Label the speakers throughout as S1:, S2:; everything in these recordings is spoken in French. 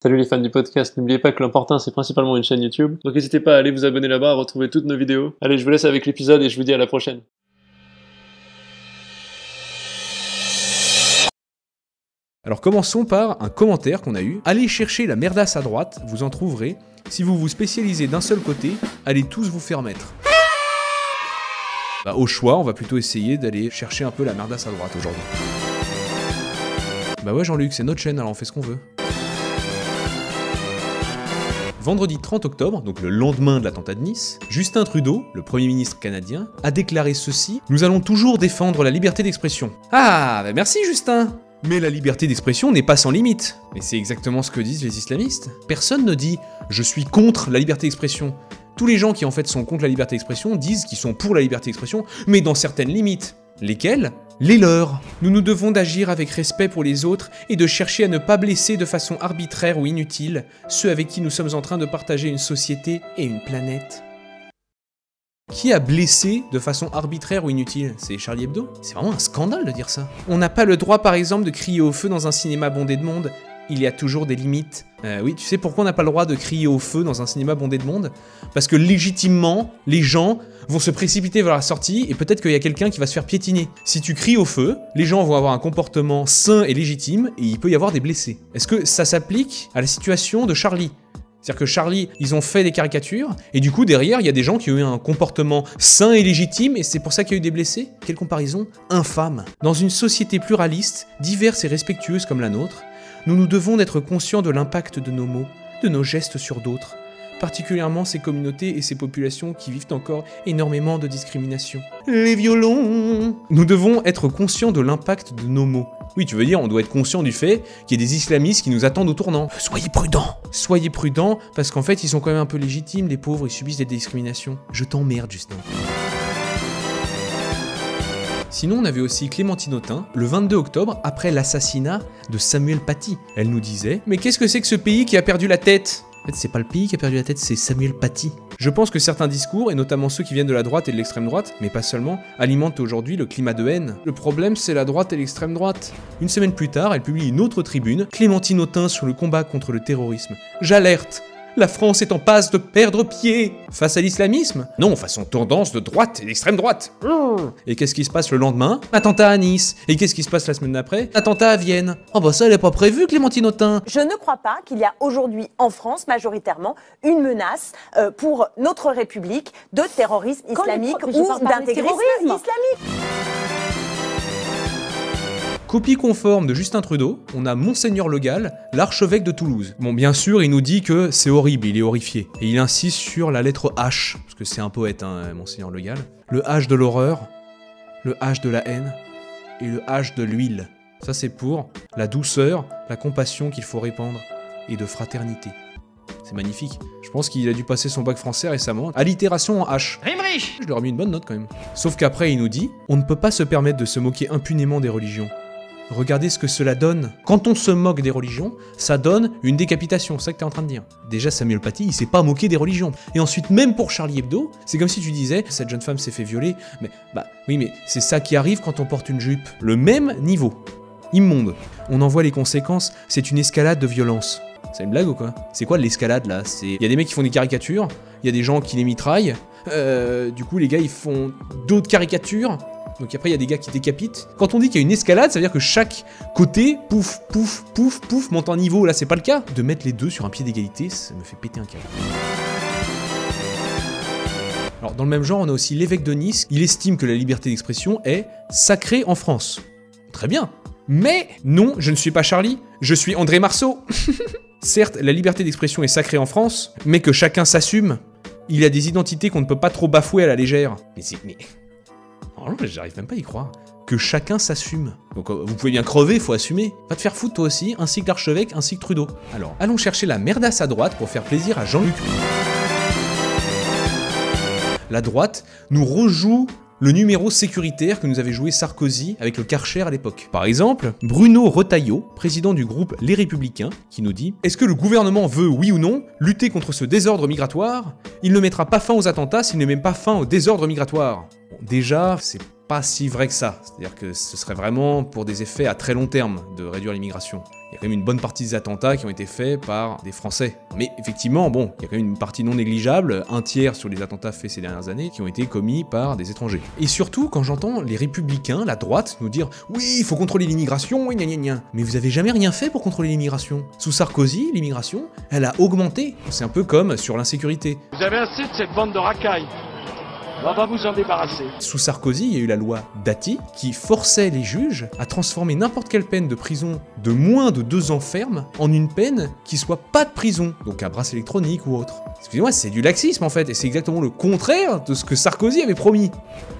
S1: Salut les fans du podcast, n'oubliez pas que l'important c'est principalement une chaîne YouTube, donc n'hésitez pas à aller vous abonner là-bas, à retrouver toutes nos vidéos. Allez, je vous laisse avec l'épisode et je vous dis à la prochaine.
S2: Alors commençons par un commentaire qu'on a eu. Allez chercher la merdasse à droite, vous en trouverez. Si vous vous spécialisez d'un seul côté, allez tous vous faire mettre. Bah, au choix, on va plutôt essayer d'aller chercher un peu la merdasse à droite aujourd'hui. Bah ouais Jean-Luc, c'est notre chaîne, alors on fait ce qu'on veut. Vendredi 30 octobre, donc le lendemain de l'attentat de Nice, Justin Trudeau, le Premier ministre canadien, a déclaré ceci Nous allons toujours défendre la liberté d'expression. Ah, bah merci Justin mais la liberté d'expression n'est pas sans limite. Mais c'est exactement ce que disent les islamistes. Personne ne dit je suis contre la liberté d'expression. Tous les gens qui en fait sont contre la liberté d'expression disent qu'ils sont pour la liberté d'expression, mais dans certaines limites. Lesquelles? Les leurs. Nous nous devons d'agir avec respect pour les autres et de chercher à ne pas blesser de façon arbitraire ou inutile ceux avec qui nous sommes en train de partager une société et une planète. Qui a blessé de façon arbitraire ou inutile? C'est Charlie Hebdo C'est vraiment un scandale de dire ça. On n'a pas le droit par exemple de crier au feu dans un cinéma bondé de monde. Il y a toujours des limites. Euh, oui, tu sais pourquoi on n'a pas le droit de crier au feu dans un cinéma bondé de monde? Parce que légitimement, les gens vont se précipiter vers la sortie et peut-être qu'il y a quelqu'un qui va se faire piétiner. Si tu cries au feu, les gens vont avoir un comportement sain et légitime et il peut y avoir des blessés. Est-ce que ça s'applique à la situation de Charlie? C'est-à-dire que Charlie, ils ont fait des caricatures, et du coup, derrière, il y a des gens qui ont eu un comportement sain et légitime, et c'est pour ça qu'il y a eu des blessés? Quelle comparaison infâme Dans une société pluraliste, diverse et respectueuse comme la nôtre, nous nous devons d'être conscients de l'impact de nos mots, de nos gestes sur d'autres, particulièrement ces communautés et ces populations qui vivent encore énormément de discrimination. Les violons Nous devons être conscients de l'impact de nos mots. Oui, tu veux dire, on doit être conscient du fait qu'il y a des islamistes qui nous attendent au tournant. Soyez prudents Soyez prudents, parce qu'en fait, ils sont quand même un peu légitimes, les pauvres, ils subissent des discriminations. Je t'emmerde, Justin. Sinon, on avait aussi Clémentine Autain, le 22 octobre, après l'assassinat de Samuel Paty. Elle nous disait Mais qu'est-ce que c'est que ce pays qui a perdu la tête? En fait, c'est pas le pays qui a perdu la tête, c'est Samuel Paty. Je pense que certains discours, et notamment ceux qui viennent de la droite et de l'extrême droite, mais pas seulement, alimentent aujourd'hui le climat de haine. Le problème, c'est la droite et l'extrême droite. Une semaine plus tard, elle publie une autre tribune, Clémentine Autain sur le combat contre le terrorisme. J'alerte la France est en passe de perdre pied face à l'islamisme Non, façon tendance de droite et d'extrême droite. Et qu'est-ce qui se passe le lendemain? Attentat à Nice. Et qu'est-ce qui se passe la semaine d'après? Attentat à Vienne. Oh bah ça, elle est pas prévu, Clémentine Autain.
S3: Je ne crois pas qu'il y a aujourd'hui en France, majoritairement, une menace euh, pour notre République de terrorisme islamique ou d'intégrisme islamique.
S2: Copie conforme de Justin Trudeau, on a Monseigneur Le Gall, l'archevêque de Toulouse. Bon, bien sûr, il nous dit que c'est horrible, il est horrifié. Et il insiste sur la lettre H, parce que c'est un poète, hein, Monseigneur Le Gall. Le H de l'horreur, le H de la haine, et le H de l'huile. Ça, c'est pour la douceur, la compassion qu'il faut répandre, et de fraternité. C'est magnifique. Je pense qu'il a dû passer son bac français récemment. Allitération en H. Je lui ai remis une bonne note quand même. Sauf qu'après, il nous dit On ne peut pas se permettre de se moquer impunément des religions. Regardez ce que cela donne. Quand on se moque des religions, ça donne une décapitation, c'est ça que t'es en train de dire. Déjà, Samuel Paty, il s'est pas moqué des religions. Et ensuite, même pour Charlie Hebdo, c'est comme si tu disais, cette jeune femme s'est fait violer, mais bah oui, mais c'est ça qui arrive quand on porte une jupe. Le même niveau. Immonde. On en voit les conséquences, c'est une escalade de violence. C'est une blague ou quoi? C'est quoi l'escalade là? C'est il y a des mecs qui font des caricatures, il y a des gens qui les mitraillent. Euh, du coup, les gars, ils font d'autres caricatures. Donc après, il y a des gars qui décapitent. Quand on dit qu'il y a une escalade, ça veut dire que chaque côté, pouf, pouf, pouf, pouf, monte en niveau. Là, c'est pas le cas. De mettre les deux sur un pied d'égalité, ça me fait péter un câble. Alors, dans le même genre, on a aussi l'évêque de Nice. Il estime que la liberté d'expression est sacrée en France. Très bien. Mais non, je ne suis pas Charlie, je suis André Marceau. Certes, la liberté d'expression est sacrée en France, mais que chacun s'assume. Il y a des identités qu'on ne peut pas trop bafouer à la légère. Mais c'est... Mais... Oh j'arrive même pas à y croire. Que chacun s'assume. Donc euh, vous pouvez bien crever, faut assumer. Va te faire foutre toi aussi, ainsi que l'archevêque, ainsi que Trudeau. Alors, allons chercher la merdasse à droite pour faire plaisir à Jean-Luc. La droite nous rejoue le numéro sécuritaire que nous avait joué Sarkozy avec le Karcher à l'époque. Par exemple, Bruno Retailleau, président du groupe Les Républicains, qui nous dit Est-ce que le gouvernement veut, oui ou non, lutter contre ce désordre migratoire? Il ne mettra pas fin aux attentats s'il ne met pas fin au désordre migratoire. Bon, déjà, c'est pas si vrai que ça. C'est-à-dire que ce serait vraiment pour des effets à très long terme de réduire l'immigration. Il y a quand même une bonne partie des attentats qui ont été faits par des Français. Mais effectivement, bon, il y a quand même une partie non négligeable, un tiers sur les attentats faits ces dernières années, qui ont été commis par des étrangers. Et surtout, quand j'entends les républicains, la droite, nous dire Oui, il faut contrôler l'immigration, oui, gna gna gna. Mais vous avez jamais rien fait pour contrôler l'immigration. Sous Sarkozy, l'immigration, elle a augmenté. C'est un peu comme sur l'insécurité.
S4: Vous avez assez de cette bande de racailles. On va vous en débarrasser.
S2: Sous Sarkozy, il y a eu la loi Dati qui forçait les juges à transformer n'importe quelle peine de prison de moins de deux ans ferme en une peine qui soit pas de prison, donc un bracelet électronique ou autre. Excusez-moi, c'est du laxisme en fait, et c'est exactement le contraire de ce que Sarkozy avait promis.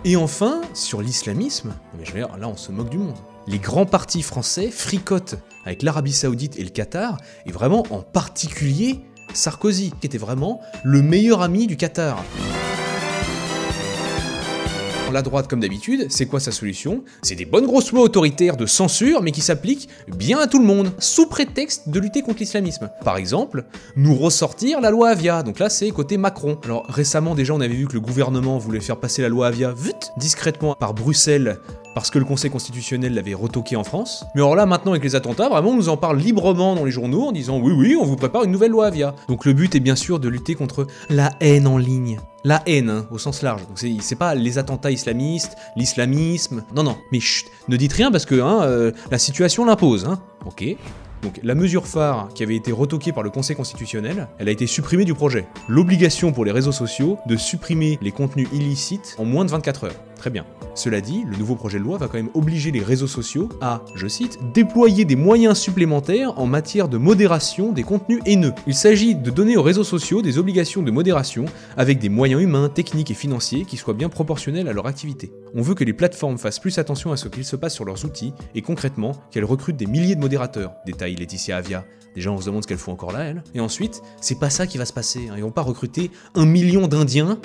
S2: Et enfin, sur l'islamisme, mais je veux là on se moque du monde. Les grands partis français fricotent avec l'Arabie Saoudite et le Qatar, et vraiment en particulier Sarkozy, qui était vraiment le meilleur ami du Qatar. La droite, comme d'habitude, c'est quoi sa solution? C'est des bonnes grosses lois autoritaires de censure, mais qui s'appliquent bien à tout le monde, sous prétexte de lutter contre l'islamisme. Par exemple, nous ressortir la loi Avia, donc là c'est côté Macron. Alors récemment déjà on avait vu que le gouvernement voulait faire passer la loi Avia vite, discrètement par Bruxelles parce que le Conseil constitutionnel l'avait retoqué en France. Mais alors là, maintenant, avec les attentats, vraiment, on nous en parle librement dans les journaux en disant oui, oui, on vous prépare une nouvelle loi Avia. Donc le but est bien sûr de lutter contre la haine en ligne. La haine, hein, au sens large. Donc c'est pas les attentats islamistes, l'islamisme. Non, non. Mais chut, ne dites rien parce que hein, euh, la situation l'impose. Hein. Ok. Donc la mesure phare qui avait été retoquée par le Conseil constitutionnel, elle a été supprimée du projet. L'obligation pour les réseaux sociaux de supprimer les contenus illicites en moins de 24 heures. Très bien. Cela dit, le nouveau projet de loi va quand même obliger les réseaux sociaux à, je cite, déployer des moyens supplémentaires en matière de modération des contenus haineux. Il s'agit de donner aux réseaux sociaux des obligations de modération avec des moyens humains, techniques et financiers qui soient bien proportionnels à leur activité. On veut que les plateformes fassent plus attention à ce qu'il se passe sur leurs outils et concrètement qu'elles recrutent des milliers de modérateurs. Détaille Laetitia Avia. Déjà, on se demande ce qu'elle fout encore là, elle. Et ensuite, c'est pas ça qui va se passer. Hein. Ils vont pas recruter un million d'Indiens.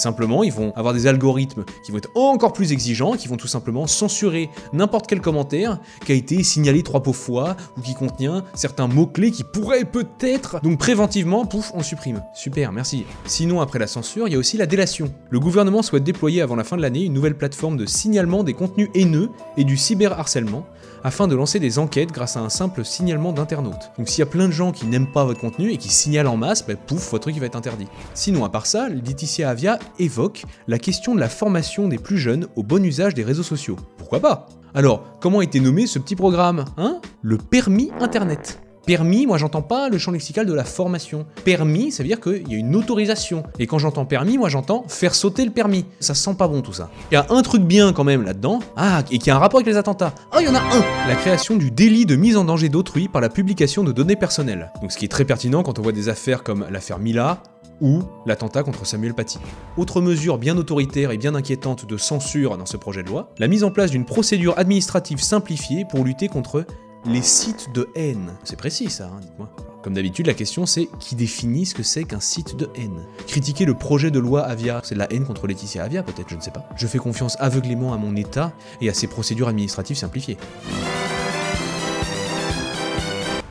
S2: Simplement, ils vont avoir des algorithmes qui vont être encore plus exigeants, qui vont tout simplement censurer n'importe quel commentaire qui a été signalé trois fois ou qui contient certains mots-clés qui pourraient peut-être. Donc préventivement, pouf, on supprime. Super, merci. Sinon, après la censure, il y a aussi la délation. Le gouvernement souhaite déployer avant la fin de l'année une nouvelle plateforme de signalement des contenus haineux et du cyberharcèlement afin de lancer des enquêtes grâce à un simple signalement d'internautes. Donc s'il y a plein de gens qui n'aiment pas votre contenu et qui signalent en masse, bah, pouf, votre truc va être interdit. Sinon, à part ça, Laetitia Avia évoque la question de la formation des plus jeunes au bon usage des réseaux sociaux. Pourquoi pas? Alors, comment a été nommé ce petit programme Hein? Le permis Internet. Permis, moi j'entends pas le champ lexical de la formation. Permis, ça veut dire qu'il y a une autorisation. Et quand j'entends permis, moi j'entends faire sauter le permis. Ça sent pas bon tout ça. Il y a un truc bien quand même là-dedans. Ah, et qui a un rapport avec les attentats. Ah, il y en a un La création du délit de mise en danger d'autrui par la publication de données personnelles. Donc ce qui est très pertinent quand on voit des affaires comme l'affaire Mila, ou l'attentat contre Samuel Paty. Autre mesure bien autoritaire et bien inquiétante de censure dans ce projet de loi, la mise en place d'une procédure administrative simplifiée pour lutter contre les sites de haine. C'est précis ça, hein, dites-moi. Comme d'habitude, la question c'est qui définit ce que c'est qu'un site de haine? Critiquer le projet de loi Avia, c'est de la haine contre Laetitia Avia peut-être, je ne sais pas. Je fais confiance aveuglément à mon État et à ses procédures administratives simplifiées.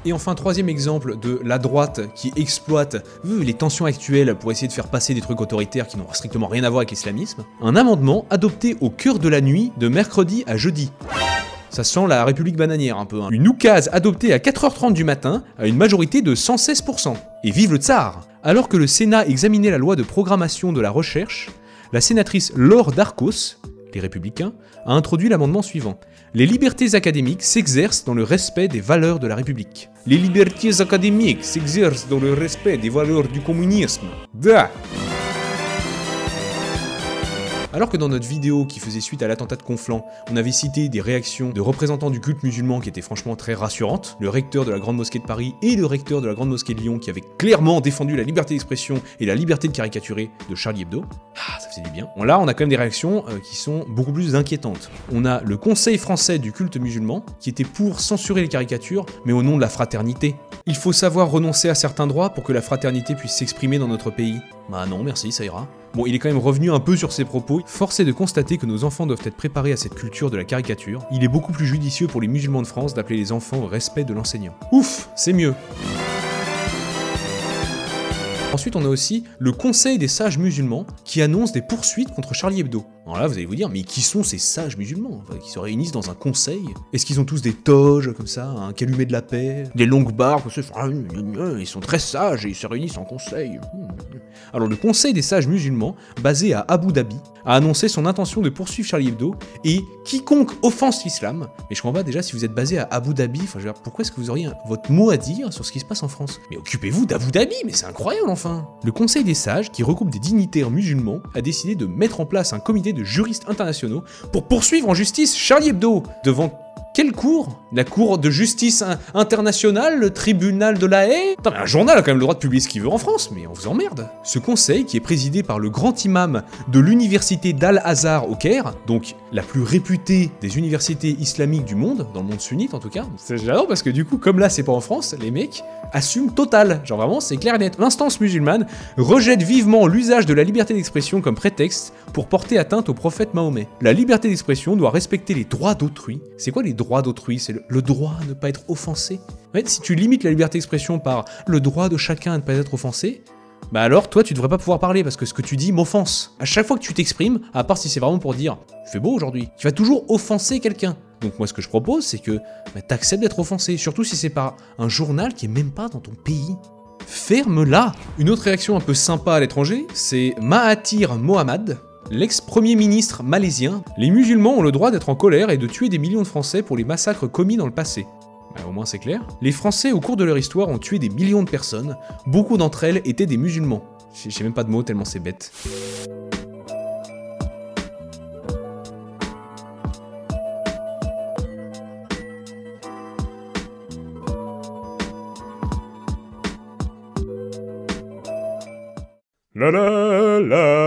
S2: Et enfin, troisième exemple de la droite qui exploite les tensions actuelles pour essayer de faire passer des trucs autoritaires qui n'ont strictement rien à voir avec l'islamisme, un amendement adopté au cœur de la nuit de mercredi à jeudi. Ça sent la République bananière un peu. Hein. Une oukase adoptée à 4h30 du matin à une majorité de 116%. Et vive le tsar Alors que le Sénat examinait la loi de programmation de la recherche, la sénatrice Laure Darcos, les Républicains, a introduit l'amendement suivant. Les libertés académiques s'exercent dans le respect des valeurs de la République. Les libertés académiques s'exercent dans le respect des valeurs du communisme. Alors que dans notre vidéo qui faisait suite à l'attentat de Conflans, on avait cité des réactions de représentants du culte musulman qui étaient franchement très rassurantes, le recteur de la Grande Mosquée de Paris et le recteur de la Grande Mosquée de Lyon qui avaient clairement défendu la liberté d'expression et la liberté de caricaturer de Charlie Hebdo, ah, ça faisait du bien. Là, on a quand même des réactions euh, qui sont beaucoup plus inquiétantes. On a le Conseil français du culte musulman qui était pour censurer les caricatures, mais au nom de la fraternité. Il faut savoir renoncer à certains droits pour que la fraternité puisse s'exprimer dans notre pays. Bah non, merci, ça ira. Bon, il est quand même revenu un peu sur ses propos. Force est de constater que nos enfants doivent être préparés à cette culture de la caricature. Il est beaucoup plus judicieux pour les musulmans de France d'appeler les enfants au respect de l'enseignant. Ouf, c'est mieux. Ensuite, on a aussi le Conseil des sages musulmans qui annonce des poursuites contre Charlie Hebdo. Alors là, vous allez vous dire, mais qui sont ces sages musulmans? Qui se réunissent dans un conseil? Est-ce qu'ils ont tous des toges comme ça, un calumet de la paix, des longues barbes Ils sont très sages et ils se réunissent en conseil. Alors le Conseil des sages musulmans, basé à Abu Dhabi, a annoncé son intention de poursuivre Charlie Hebdo et quiconque offense l'islam. Mais je comprends pas déjà si vous êtes basé à Abu Dhabi, enfin, pourquoi est-ce que vous auriez votre mot à dire sur ce qui se passe en France? Mais occupez-vous d'Abu Dhabi, mais c'est incroyable enfin Le Conseil des sages, qui regroupe des dignitaires musulmans, a décidé de mettre en place un comité de juristes internationaux pour poursuivre en justice Charlie Hebdo devant quelle cour? La cour de justice internationale Le tribunal de la haie? Mais un journal a quand même le droit de publier ce qu'il veut en France, mais on vous emmerde. Ce conseil, qui est présidé par le grand imam de l'université d'Al-Azhar au Caire, donc la plus réputée des universités islamiques du monde, dans le monde sunnite en tout cas, c'est j'adore parce que du coup, comme là c'est pas en France, les mecs assument total. Genre vraiment, c'est clair et net. L'instance musulmane rejette vivement l'usage de la liberté d'expression comme prétexte pour porter atteinte au prophète Mahomet. La liberté d'expression doit respecter les droits d'autrui. C'est quoi les droit d'autrui, c'est le, droit à ne pas être offensé? En fait, si tu limites la liberté d'expression par le droit de chacun à ne pas être offensé, bah alors toi tu devrais pas pouvoir parler parce que ce que tu dis m'offense. À chaque fois que tu t'exprimes, à part si c'est vraiment pour dire il fait beau aujourd'hui, tu vas toujours offenser quelqu'un. Donc moi ce que je propose c'est que bah, t'acceptes d'être offensé, surtout si c'est par un journal qui est même pas dans ton pays. Ferme-la Une autre réaction un peu sympa à l'étranger, c'est Mahathir Mohamad, L'ex-premier ministre malaisien, les musulmans ont le droit d'être en colère et de tuer des millions de Français pour les massacres commis dans le passé. Bah, au moins c'est clair. Les Français, au cours de leur histoire, ont tué des millions de personnes. Beaucoup d'entre elles étaient des musulmans. J'ai même pas de mots tellement c'est bête. La la la